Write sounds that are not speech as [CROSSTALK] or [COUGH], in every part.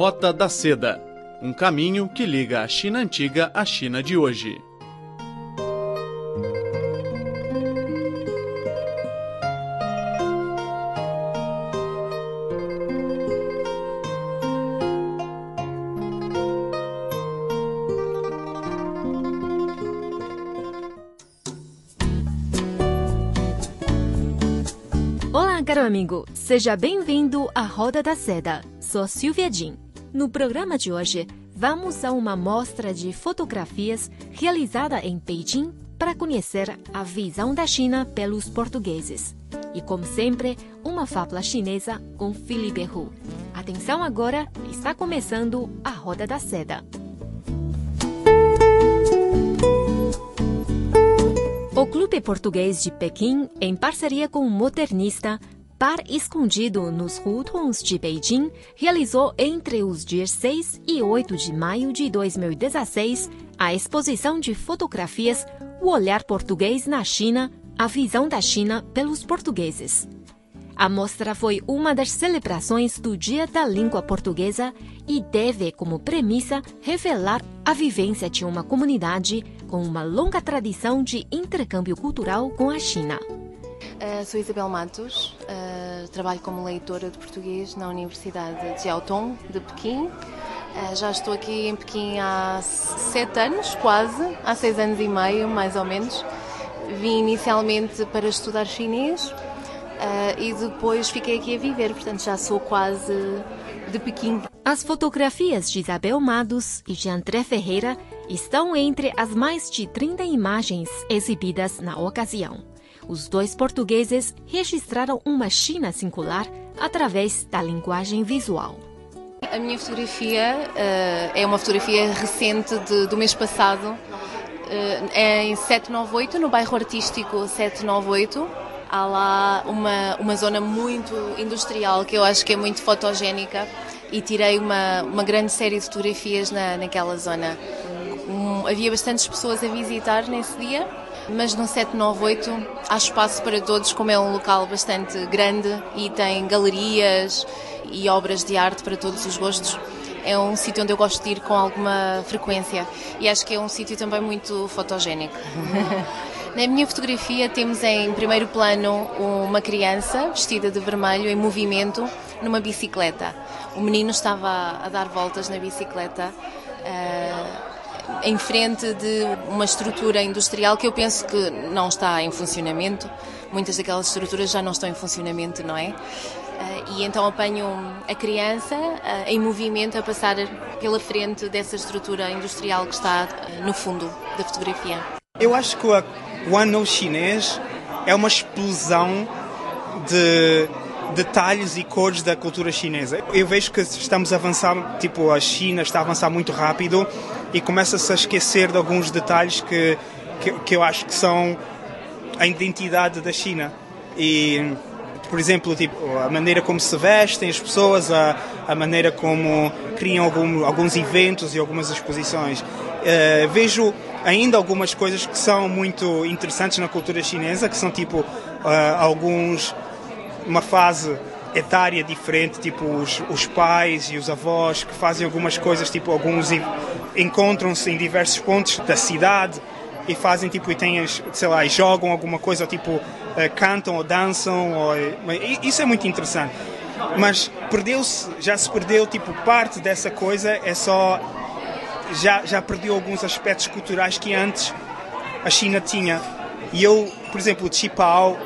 Rota da Seda um caminho que liga a China antiga à China de hoje. Olá, caro amigo. Seja bem-vindo à Roda da Seda. Sou Silvia Jin. No programa de hoje, vamos a uma mostra de fotografias realizada em Beijing para conhecer a visão da China pelos portugueses. E, como sempre, uma fábula chinesa com Felipe Hu. Atenção agora, está começando a Roda da Seda. O Clube Português de Pequim, em parceria com o modernista Par Escondido nos Hutons de Beijing, realizou entre os dias 6 e 8 de maio de 2016 a exposição de fotografias O Olhar Português na China, a visão da China pelos portugueses. A mostra foi uma das celebrações do Dia da Língua Portuguesa e deve, como premissa, revelar a vivência de uma comunidade com uma longa tradição de intercâmbio cultural com a China. Uh, sou Isabel Matos, uh, trabalho como leitora de português na Universidade de Jiaotong de Pequim. Uh, já estou aqui em Pequim há sete anos, quase, há seis anos e meio, mais ou menos. Vim inicialmente para estudar chinês e depois fiquei aqui a viver, portanto já sou quase de Pequim. As fotografias de Isabel Matos e de André Ferreira estão entre as mais de 30 imagens exibidas na ocasião os dois portugueses registraram uma China singular através da linguagem visual. A minha fotografia uh, é uma fotografia recente de, do mês passado. Uh, é em 798, no bairro artístico 798. Há lá uma, uma zona muito industrial que eu acho que é muito fotogénica e tirei uma, uma grande série de fotografias na, naquela zona. Um, havia bastantes pessoas a visitar nesse dia mas no 798 há espaço para todos, como é um local bastante grande e tem galerias e obras de arte para todos os gostos. É um sítio onde eu gosto de ir com alguma frequência e acho que é um sítio também muito fotogénico. [LAUGHS] Na minha fotografia temos em primeiro plano uma criança vestida de vermelho em movimento numa bicicleta. O menino estava a dar voltas na bicicleta. Uh, em frente de uma estrutura industrial que eu penso que não está em funcionamento. Muitas daquelas estruturas já não estão em funcionamento, não é? Eh, e então apanho a criança eh, em movimento a passar pela frente dessa estrutura industrial que está eh, no fundo da fotografia. Eu acho que o ano chinês é uma explosão de detalhes e cores da cultura chinesa. Eu vejo que estamos a avançar, tipo, a China está a avançar muito rápido e começa-se a esquecer de alguns detalhes que, que, que, eu acho que são a identidade da China. E, por exemplo, tipo, a maneira como se vestem as pessoas, a, a maneira como criam algum, alguns eventos e algumas exposições. Uh, vejo ainda algumas coisas que são muito interessantes na cultura chinesa, que são tipo uh, alguns uma fase etária diferente, tipo os, os pais e os avós que fazem algumas coisas, tipo alguns encontram-se em diversos pontos da cidade e fazem tipo e têm, sei lá, jogam alguma coisa, tipo uh, cantam ou dançam, ou, isso é muito interessante. Mas perdeu-se, já se perdeu tipo parte dessa coisa, é só já já perdeu alguns aspectos culturais que antes a China tinha. E eu, por exemplo, o Chipao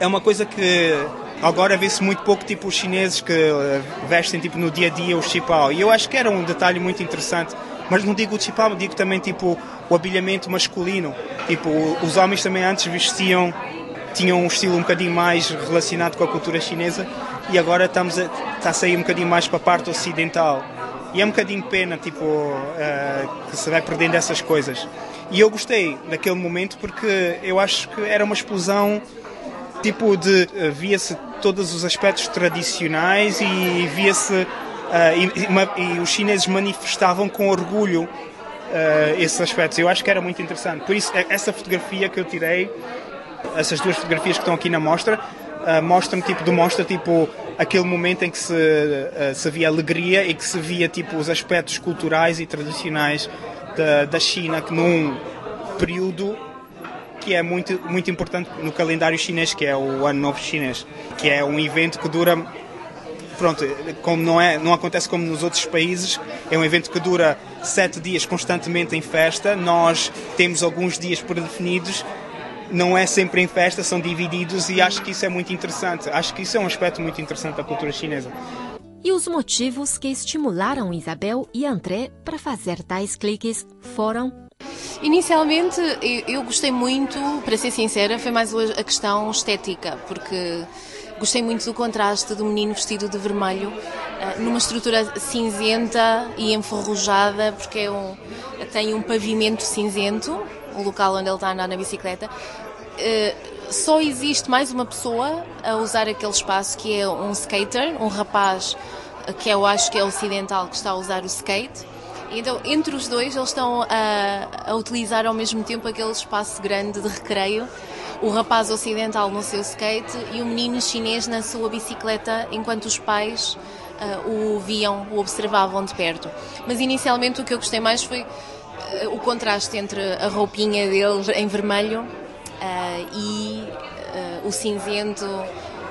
é uma coisa que agora vê-se muito pouco tipo os chineses que eh, vestem tipo no dia a dia o chipao e eu acho que era um detalhe muito interessante. Mas não digo o chipao digo também tipo o habilhamento masculino. Tipo os homens também antes vestiam tinham um estilo um bocadinho mais relacionado com a cultura chinesa. E agora estamos a, está a sair um bocadinho mais para a parte ocidental. E é um bocadinho pena tipo uh, que se vai perdendo essas coisas. E eu gostei daquele momento porque eu acho que era uma explosão tipo de uh, via-se todos os aspectos tradicionais e via-se uh, e, e, os chineses manifestavam com orgulho uh, esses aspectos. Eu acho que era muito interessante. Por isso essa fotografia que eu tirei, essas duas fotografias que estão aqui na mostra, uh, mostram tipo demonstra tipo aquele momento em que se, uh, se via alegria e que se via tipo os aspectos culturais e tradicionais da, da China que num período que é muito muito importante no calendário chinês que é o Ano Novo Chinês que é um evento que dura pronto como não é não acontece como nos outros países é um evento que dura sete dias constantemente em festa nós temos alguns dias predefinidos não é sempre em festa, são divididos e acho que isso é muito interessante. Acho que isso é um aspecto muito interessante da cultura chinesa. E os motivos que estimularam Isabel e André para fazer tais cliques foram Inicialmente eu gostei muito, para ser sincera, foi mais a questão estética, porque gostei muito do contraste do menino vestido de vermelho, eh, numa estrutura cinzenta e enferrujada, porque é um, tem um pavimento cinzento, o local onde ele está a andar na bicicleta, eh, só existe mais uma pessoa a usar aquele espaço que é um skater, um rapaz que eu acho que é ocidental que está a usar o skate. Então, entre os dois, eles estão a, a utilizar ao mesmo tempo aquele espaço grande de recreio. O rapaz ocidental no seu skate e o menino chinês na sua bicicleta, enquanto os pais uh, o viam, o observavam de perto. Mas inicialmente o que eu gostei mais foi uh, o contraste entre a roupinha dele em vermelho uh, e o cinzento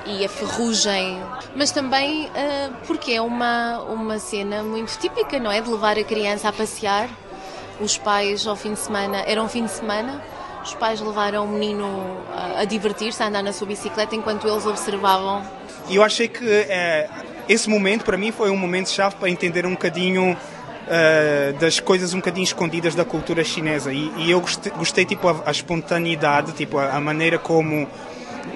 e a ferrugem, mas também uh, porque é uma, uma cena muito típica, não é? De levar a criança a passear. Os pais, ao fim de semana, era um fim de semana, os pais levaram o menino a, a divertir-se, a andar na sua bicicleta, enquanto eles observavam. E eu achei que é, esse momento, para mim, foi um momento chave para entender um bocadinho uh, das coisas um bocadinho escondidas da cultura chinesa. E, e eu gostei, gostei, tipo, a, a, espontaneidade, tipo, a, a maneira como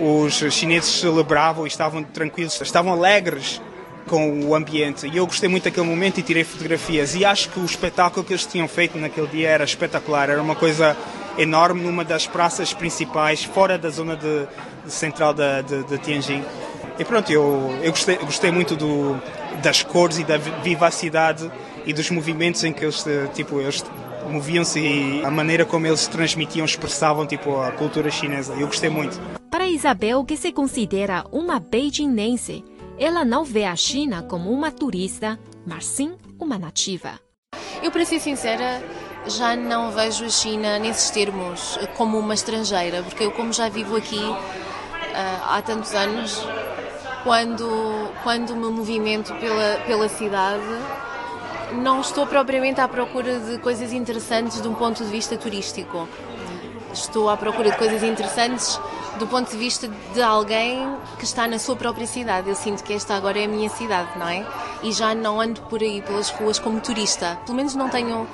os chineses celebravam e estavam tranquilos, estavam alegres com o ambiente. E eu gostei muito daquele momento e tirei fotografias. E acho que o espetáculo que eles tinham feito naquele dia era espetacular. Era uma coisa enorme numa das praças principais, fora da zona de, de central de, de, de, Tianjin. E pronto, eu, eu gostei, gostei muito do, das cores e da vivacidade e dos movimentos em que eles, tipo, eles moviam-se e a maneira como eles transmitiam, expressavam tipo, a cultura chinesa. Eu gostei muito. Isabel, que se considera uma beijinense, ela não vê a China como uma turista, mas sim uma nativa. Eu, para ser sincera, já não vejo a China nesses termos como uma estrangeira, porque eu, como já vivo aqui uh, há tantos anos, quando, quando me movimento pela, pela cidade, não estou propriamente à procura de coisas interessantes de um ponto de vista turístico. Estou à procura de coisas interessantes do ponto de vista de alguém que está na sua própria cidade. Eu sinto que esta agora é a minha cidade, não é? E já não ando por aí pelas ruas como turista. Pelo menos não tenho uh,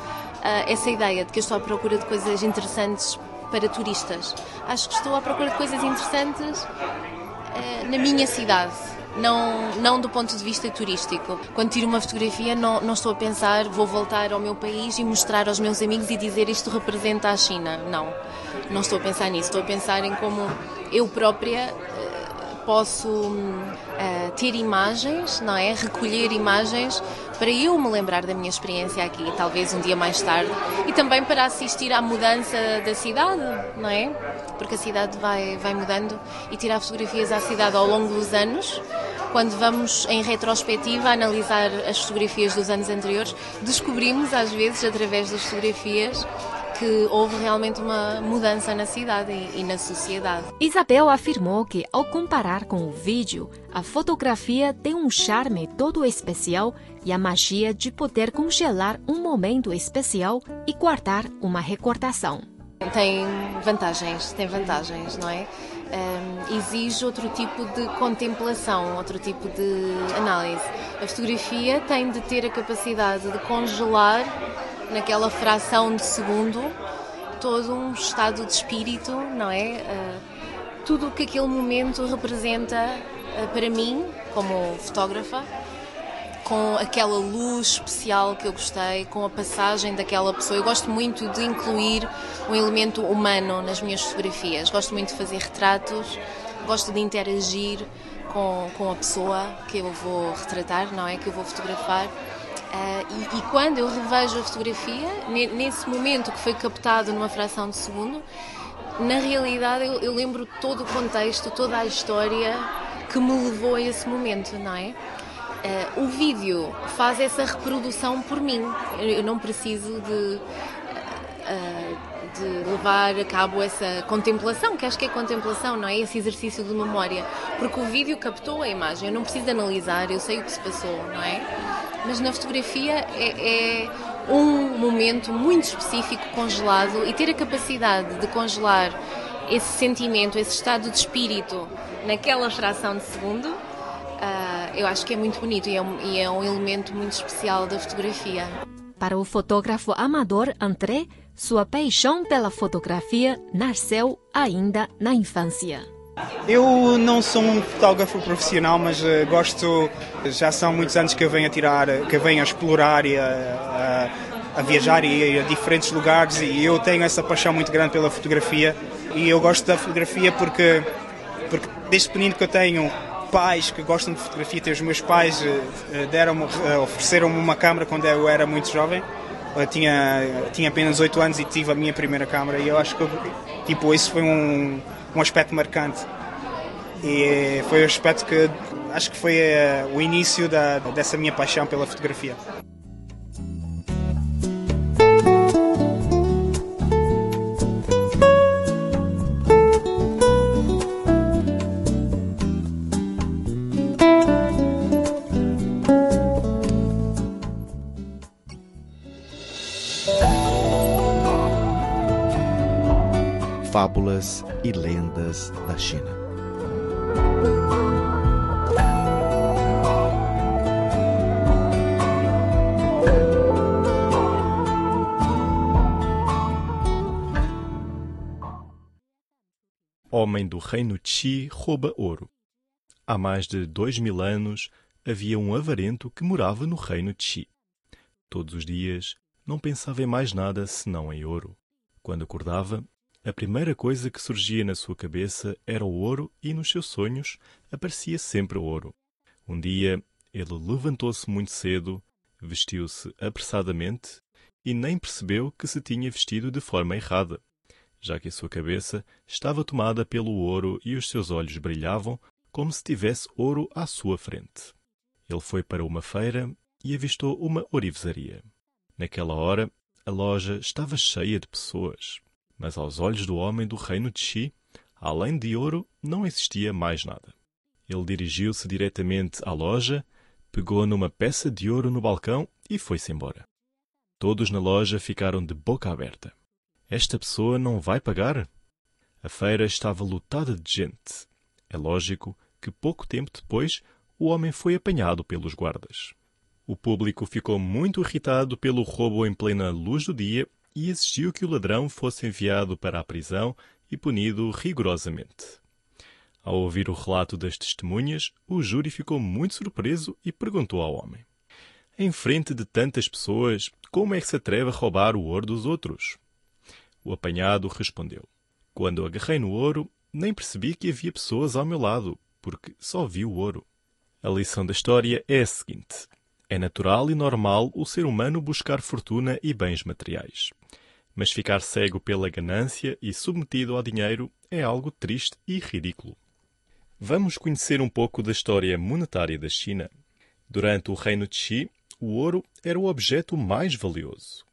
essa ideia de que eu estou à procura de coisas interessantes para turistas. Acho que estou à procura de coisas interessantes uh, na minha cidade não, não do ponto de vista turístico. Quando tiro uma fotografia, não, não estou a pensar vou voltar ao meu país e mostrar aos meus amigos e dizer isto representa a China. Não, não estou a pensar nisso. Estou a pensar em como eu própria eh, posso uh, ter imagens, não é? Recolher imagens para eu me lembrar da minha experiência aqui, talvez um dia mais tarde, e também para assistir à mudança da cidade, não é? Porque a cidade vai, vai mudando e tirar fotografias à cidade ao longo dos anos. Quando vamos em retrospectiva analisar as fotografias dos anos anteriores, descobrimos às vezes através das fotografias que houve realmente uma mudança na cidade e, e, na sociedade. Isabel afirmou que, ao comparar com o vídeo, a fotografia tem um charme todo especial e a magia de poder congelar um momento especial e guardar uma recordação. Tem vantagens, tem vantagens, não é? Um, exige outro tipo de contemplação, outro tipo de análise. A fotografia tem de ter a capacidade de congelar naquela fração de segundo, todo um estado de espírito, não é? Uh, tudo o que aquele momento representa uh, para mim, como fotógrafa, com aquela luz especial que eu gostei, com a passagem daquela pessoa. Eu gosto muito de incluir um elemento humano nas minhas fotografias. Gosto muito de fazer retratos, gosto de interagir com, com a pessoa que eu vou retratar, não é? Que eu vou fotografar. Uh, e, e, quando eu revejo a fotografia, nesse momento que foi captado numa fração de segundo, na realidade eu, eu lembro todo o contexto, toda a história que me levou a esse momento, não é? Uh, o vídeo faz essa reprodução por mim. Eu não preciso de, uh, de levar a cabo essa contemplação, que acho que é contemplação, não é? Esse exercício de memória. Porque o vídeo captou a imagem, eu não preciso analisar, eu sei o que se passou, não é? Mas na fotografia é, é um momento muito específico congelado e ter a capacidade de congelar esse sentimento, esse estado de espírito naquela fração de segundo, uh, eu acho que é muito bonito e é, um, e é um elemento muito especial da fotografia. Para o fotógrafo amador André, sua paixão pela fotografia nasceu ainda na infância. Eu não sou um fotógrafo profissional, mas uh, gosto. Já são muitos anos que eu venho a tirar, que eu venho a explorar e a, a, a viajar e a diferentes lugares e eu tenho essa paixão muito grande pela fotografia e eu gosto da fotografia porque, porque desde pequenino que eu tenho pais que gostam de fotografia, os meus pais eh, eh, deram ofereceram-me uma câmera quando eu era muito jovem. Eu tinha, tinha apenas 8 anos e tive a minha primeira câmera e eu acho que tipo, isso foi um, um aspecto marcante. E foi o aspecto que acho que foi o início da, dessa minha paixão pela fotografia. E lendas da China. Homem do reino Qi rouba ouro. Há mais de dois mil anos havia um avarento que morava no reino Qi. Todos os dias não pensava em mais nada senão em ouro. Quando acordava, a primeira coisa que surgia na sua cabeça era o ouro e nos seus sonhos aparecia sempre o ouro. Um dia ele levantou-se muito cedo, vestiu-se apressadamente e nem percebeu que se tinha vestido de forma errada, já que a sua cabeça estava tomada pelo ouro e os seus olhos brilhavam como se tivesse ouro à sua frente. Ele foi para uma feira e avistou uma orivesaria. Naquela hora, a loja estava cheia de pessoas. Mas aos olhos do homem do reino de Xi, além de ouro, não existia mais nada. Ele dirigiu-se diretamente à loja, pegou numa peça de ouro no balcão e foi-se embora. Todos na loja ficaram de boca aberta. Esta pessoa não vai pagar? A feira estava lotada de gente. É lógico que pouco tempo depois o homem foi apanhado pelos guardas. O público ficou muito irritado pelo roubo em plena luz do dia e exigiu que o ladrão fosse enviado para a prisão e punido rigorosamente. Ao ouvir o relato das testemunhas, o júri ficou muito surpreso e perguntou ao homem: Em frente de tantas pessoas, como é que se atreve a roubar o ouro dos outros? O apanhado respondeu: Quando agarrei no ouro, nem percebi que havia pessoas ao meu lado, porque só vi o ouro. A lição da história é a seguinte: é natural e normal o ser humano buscar fortuna e bens materiais. Mas ficar cego pela ganância e submetido ao dinheiro é algo triste e ridículo. Vamos conhecer um pouco da história monetária da China. Durante o reino de Qi, o ouro era o objeto mais valioso.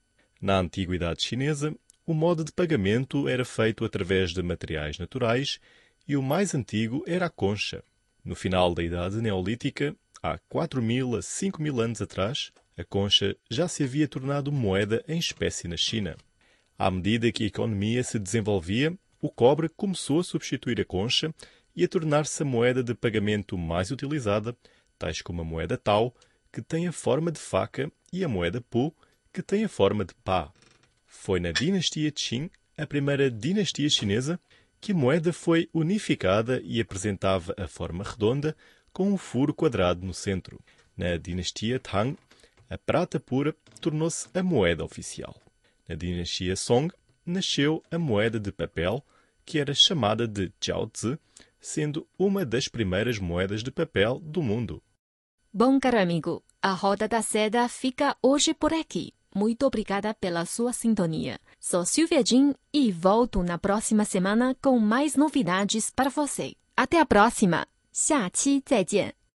Na antiguidade chinesa, o modo de pagamento era feito através de materiais naturais e o mais antigo era a concha. No final da Idade Neolítica, Há 4 mil a 5 mil anos atrás, a concha já se havia tornado moeda em espécie na China. À medida que a economia se desenvolvia, o cobre começou a substituir a concha e a tornar-se a moeda de pagamento mais utilizada, tais como a moeda Tao, que tem a forma de faca, e a moeda Pu, que tem a forma de pá. Foi na dinastia Qing, a primeira dinastia chinesa, que a moeda foi unificada e apresentava a forma redonda com um furo quadrado no centro. Na dinastia Tang, a prata pura tornou-se a moeda oficial. Na dinastia Song, nasceu a moeda de papel, que era chamada de Jiaozi, sendo uma das primeiras moedas de papel do mundo. Bom, caro amigo, a Roda da Seda fica hoje por aqui. Muito obrigada pela sua sintonia. Sou Silvia Jin e volto na próxima semana com mais novidades para você. Até a próxima! 下期再见。